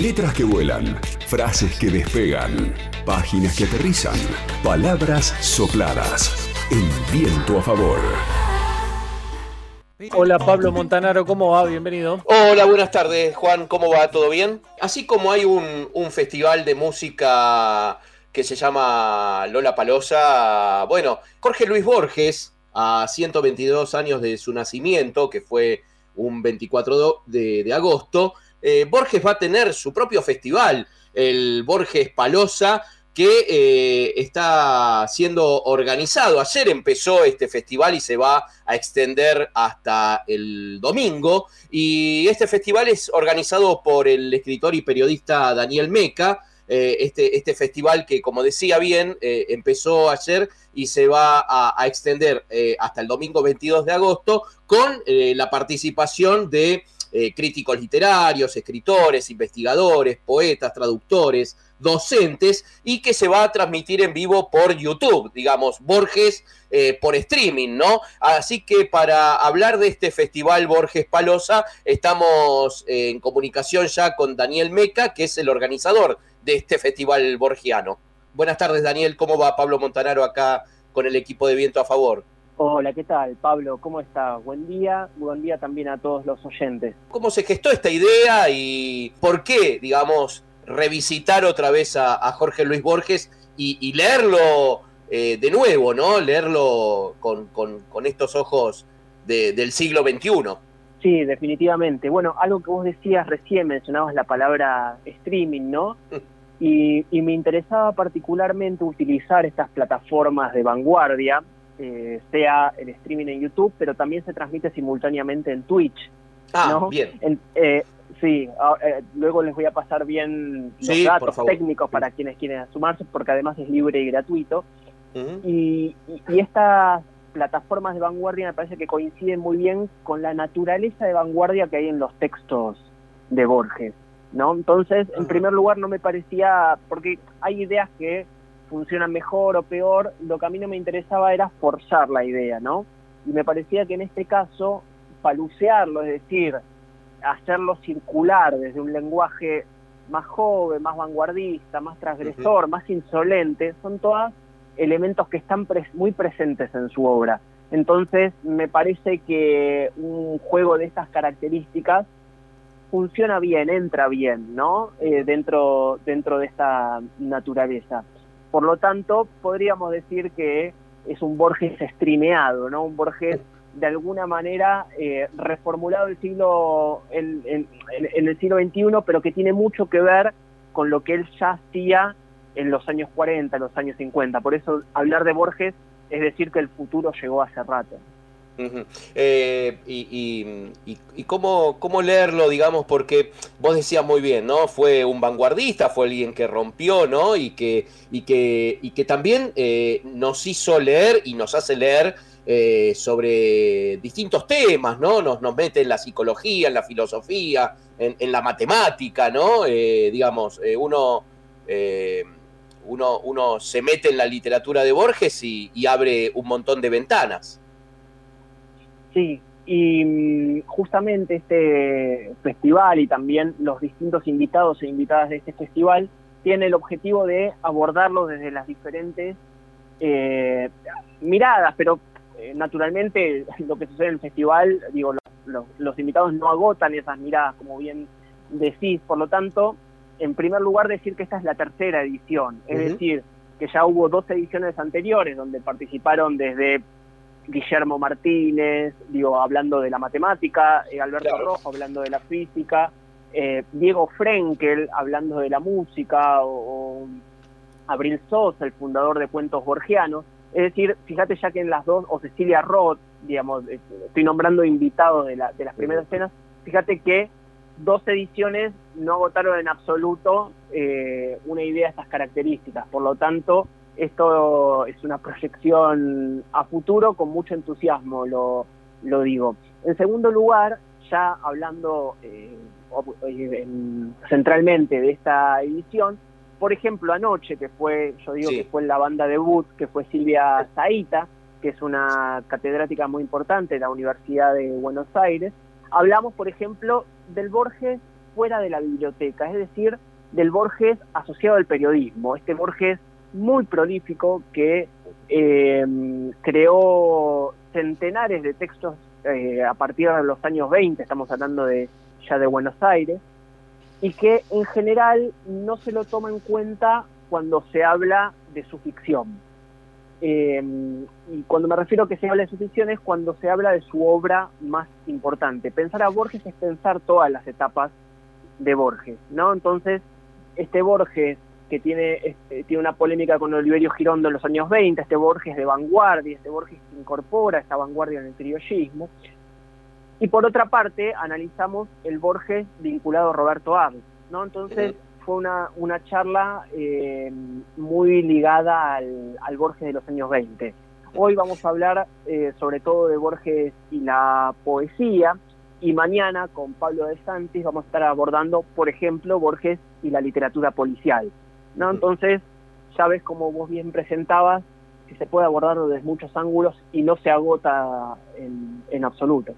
Letras que vuelan, frases que despegan, páginas que aterrizan, palabras sopladas. En viento a favor. Hola Pablo Montanaro, ¿cómo va? Bienvenido. Hola, buenas tardes Juan, ¿cómo va? ¿Todo bien? Así como hay un, un festival de música que se llama Lola Palosa, bueno, Jorge Luis Borges, a 122 años de su nacimiento, que fue un 24 de, de agosto, eh, Borges va a tener su propio festival, el Borges Palosa, que eh, está siendo organizado. Ayer empezó este festival y se va a extender hasta el domingo. Y este festival es organizado por el escritor y periodista Daniel Meca. Eh, este, este, festival que, como decía bien, empezó ayer y se va a, a extender hasta el domingo 22 de agosto con la participación de eh, críticos literarios, escritores, investigadores, poetas, traductores, docentes, y que se va a transmitir en vivo por YouTube, digamos, Borges eh, por streaming, ¿no? Así que para hablar de este festival Borges Palosa, estamos en comunicación ya con Daniel Meca, que es el organizador de este festival borgiano. Buenas tardes, Daniel, ¿cómo va Pablo Montanaro acá con el equipo de Viento a Favor? Hola, ¿qué tal, Pablo? ¿Cómo estás? Buen día, buen día también a todos los oyentes. ¿Cómo se gestó esta idea y por qué, digamos, revisitar otra vez a, Jorge Luis Borges y, leerlo eh, de nuevo, ¿no? Leerlo con, estos ojos del siglo XXI. Sí, definitivamente. Bueno, algo que vos decías recién, mencionabas la palabra streaming, ¿no? Y, y me interesaba particularmente utilizar estas plataformas de vanguardia eh, sea el streaming en YouTube, pero también se transmite simultáneamente en Twitch. Ah, bien. Eh, sí, ah, eh, luego les voy a pasar bien los datos técnicos para quienes quieren sumarse, porque además es libre y gratuito. y, estas plataformas de vanguardia me parece que coinciden muy bien con la naturaleza de vanguardia que hay en los textos de Borges. ¿no? Entonces, en primer lugar, no me parecía, porque hay ideas que funcionan mejor o peor, lo que a mí no me interesaba era forzar la idea, ¿no? Y me parecía que en este caso, palucearlo, es decir, hacerlo circular desde un lenguaje más joven, más vanguardista, más transgresor, más insolente, son todos elementos que están muy presentes en su obra. Entonces, me parece que un juego de estas características funciona bien, entra bien, ¿no? Eh, dentro, dentro de esta naturaleza. Por lo tanto, podríamos decir que es un Borges estrimeado, ¿no? Un Borges de alguna manera eh, reformulado el siglo, en, el siglo XXI, pero que tiene mucho que ver con lo que él ya hacía en los años 40, en los años 50. Por eso hablar de Borges es decir que el futuro llegó hace rato. Eh, y, cómo, leerlo, digamos, porque vos decías muy bien, ¿no? Fue un vanguardista, fue alguien que rompió, ¿no? Y que, también eh, nos hizo leer y nos hace leer eh, sobre distintos temas, ¿no? Nos, mete en la psicología, en la filosofía, en, la matemática, ¿no? digamos, uno, uno se mete en la literatura de Borges y abre un montón de ventanas. Sí, y mm, justamente este festival y también los distintos invitados e invitadas de este festival tiene el objetivo de abordarlo desde las diferentes eh, miradas, pero eh, naturalmente lo que sucede en el festival, digo, los, invitados no agotan esas miradas, como bien decís, por lo tanto, en primer lugar decir que esta es la tercera edición, es decir, que ya hubo dos ediciones anteriores donde participaron desde Guillermo Martínez, digo, hablando de la matemática, eh, Alberto Rojo hablando de la física, eh, Diego Frenkel hablando de la música, o, Abril Sosa, el fundador de Cuentos Borgianos. Es decir, fíjate ya que en las dos, o Cecilia Roth, digamos, eh, estoy nombrando invitados de, la, de las primeras escenas, fíjate que dos ediciones no agotaron en absoluto una idea de estas características. Por lo tanto, esto es una proyección a futuro con mucho entusiasmo, lo, lo digo. En segundo lugar, ya hablando eh, eh, centralmente de esta edición, por ejemplo, anoche, que fue, yo digo que fue la banda debut, que fue Silvia Zaita, que es una catedrática muy importante de la Universidad de Buenos Aires, hablamos, por ejemplo, del Borges fuera de la biblioteca, es decir, del Borges asociado al periodismo, este Borges muy prolífico que eh, creó centenares de textos eh, a partir de los años 20, estamos hablando de ya de Buenos Aires, y que en general no se lo toma en cuenta cuando se habla de su ficción. Eh, y cuando me refiero a que se habla de su ficción es cuando se habla de su obra más importante. Pensar a Borges es pensar todas las etapas de Borges, ¿no? Entonces, este Borges que tiene, este, tiene una polémica con Oliverio Girondo en los años 20, este Borges de vanguardia, este Borges que incorpora esta vanguardia en el criollismo. Y por otra parte, analizamos el Borges vinculado a Roberto Arlt, ¿no? Entonces, fue una, una charla eh, muy ligada al, al, Borges de los años 20. Hoy vamos a hablar eh, sobre todo de Borges y la poesía, y mañana con Pablo de Santis vamos a estar abordando, por ejemplo, Borges y la literatura policial. ¿No? Entonces, ya ves como vos bien presentabas, que se puede abordar desde muchos ángulos y no se agota en, en absoluto.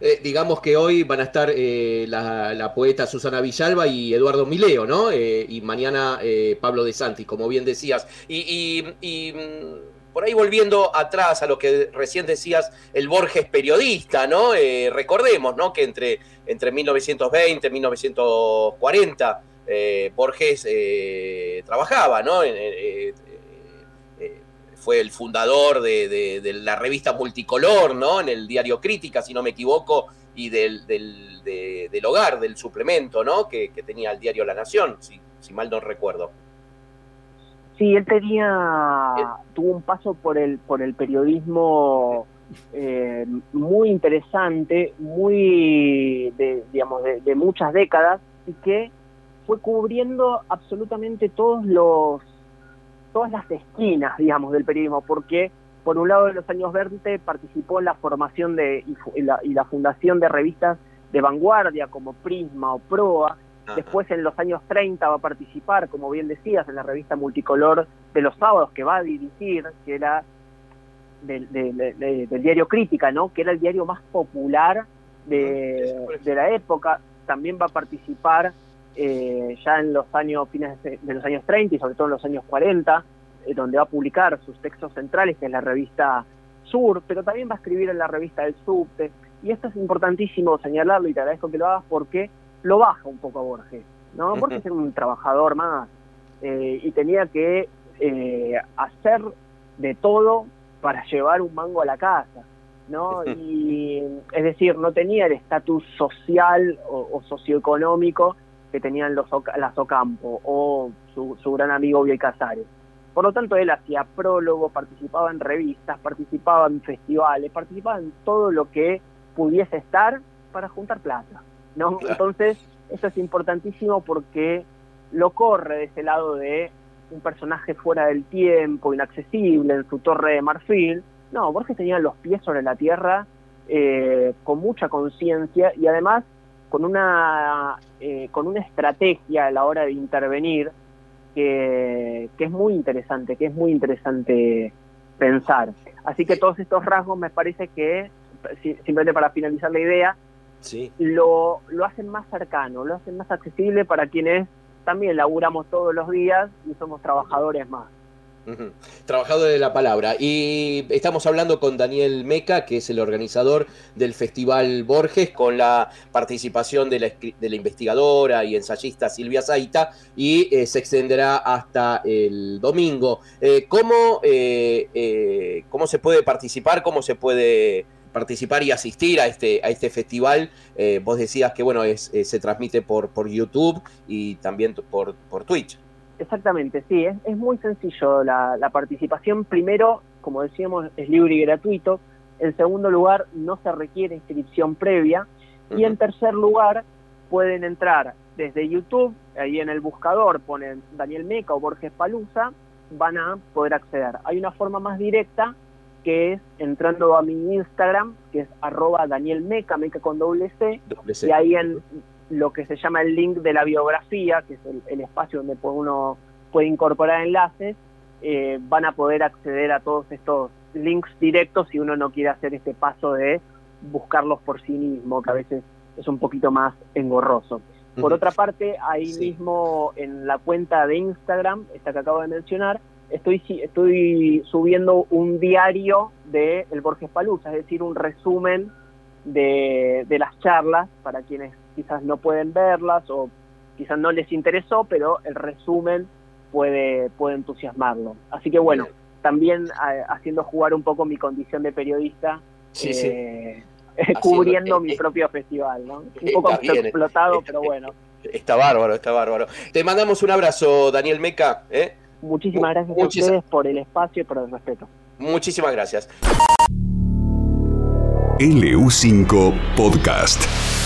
Eh, digamos que hoy van a estar eh, la, la, poeta Susana Villalba y Eduardo Mileo, ¿no? Eh, y mañana Pablo de Santis, como bien decías. Y, y, y, mm, por ahí volviendo atrás a lo que recién decías, el Borges periodista, ¿no? recordemos, ¿no? Que entre, entre 1920 y 1940 Borges trabajaba, ¿no? En, fue el fundador de, de, de, la revista Multicolor, ¿no? En el diario Crítica, si no me equivoco, y del, del, de, del hogar, del suplemento, ¿no? Que, que, tenía el diario La Nación, si, si mal no recuerdo. Sí, él tenía, ¿Eh? tuvo un paso por el, por el periodismo eh, muy interesante, muy, de, digamos, de, de muchas décadas, y que fue cubriendo absolutamente todos los todas las esquinas, digamos, del periodismo, porque por un lado en los años 20 participó en la formación de, y, la, y la fundación de revistas de vanguardia como Prisma o Proa, después en los años 30 va a participar, como bien decías, en la revista multicolor de los sábados que va a dirigir, que era del, de, de, del diario Crítica, ¿no? que era el diario más popular de, de la época, también va a participar eh, ya en los años fines de, de, los años 30 y sobre todo en los años 40, eh, donde va a publicar sus textos centrales, que es la revista Sur, pero también va a escribir en la revista El Subte. Y esto es importantísimo señalarlo y te agradezco que lo hagas porque lo baja un poco a Borges. ¿no? Borges era un trabajador más eh, y tenía que eh, hacer de todo para llevar un mango a la casa. ¿no? Y es decir, no tenía el estatus social o, o socioeconómico que tenían los las Ocampo o su, su gran amigo Biel Casares. Por lo tanto, él hacía prólogo, participaba en revistas, participaba en festivales, participaba en todo lo que pudiese estar para juntar plata. ¿no? Claro. Entonces, eso es importantísimo porque lo corre de ese lado de un personaje fuera del tiempo, inaccesible, en su torre de marfil. No, Borges tenía los pies sobre la tierra eh, con mucha conciencia y además con una, eh, con una estrategia a la hora de intervenir que, que, es muy interesante, que es muy interesante pensar. Así que todos estos rasgos me parece que, simplemente para finalizar la idea, sí. lo, lo hacen más cercano, lo hacen más accesible para quienes también laburamos todos los días y somos trabajadores más. Uh -huh. Trabajador de la palabra. Y estamos hablando con Daniel Meca, que es el organizador del Festival Borges, con la participación de la, de la investigadora y ensayista Silvia Zaita, y eh, se extenderá hasta el domingo. Eh, ¿cómo, eh, ¿Cómo se puede participar? ¿Cómo se puede participar y asistir a este, a este festival? vos decías que bueno, es, se transmite por, por YouTube y también por, por Twitch. Exactamente, sí, es, es muy sencillo la, la, participación. Primero, como decíamos, es libre y gratuito. En segundo lugar, no se requiere inscripción previa. Uh -huh. Y en tercer lugar, pueden entrar desde YouTube, ahí en el buscador ponen Daniel Meca o Borges Palusa, van a poder acceder. Hay una forma más directa que es entrando a mi Instagram, que es arroba Daniel Meca, Meca con doble C, doble C. y ahí en lo que se llama el link de la biografía, que es el, el espacio donde uno puede incorporar enlaces, eh, van a poder acceder a todos estos links directos si uno no quiere hacer este paso de buscarlos por sí mismo, que a veces es un poquito más engorroso. Por otra parte, ahí mismo en la cuenta de Instagram, esta que acabo de mencionar, estoy, estoy subiendo un diario de el Borges Palusa, es decir, un resumen de, de las charlas para quienes quizás no pueden verlas o quizás no les interesó, pero el resumen puede, puede entusiasmarlo. Así que bueno, también haciendo jugar un poco mi condición de periodista, eh, cubriendo eh, mi eh, propio festival, ¿no? Un poco explotado, pero bueno. Está bárbaro, está bárbaro. Te mandamos un abrazo, Daniel Meca. Muchísimas gracias a ustedes por el espacio y por el respeto. Muchísimas gracias. LU5 Podcast.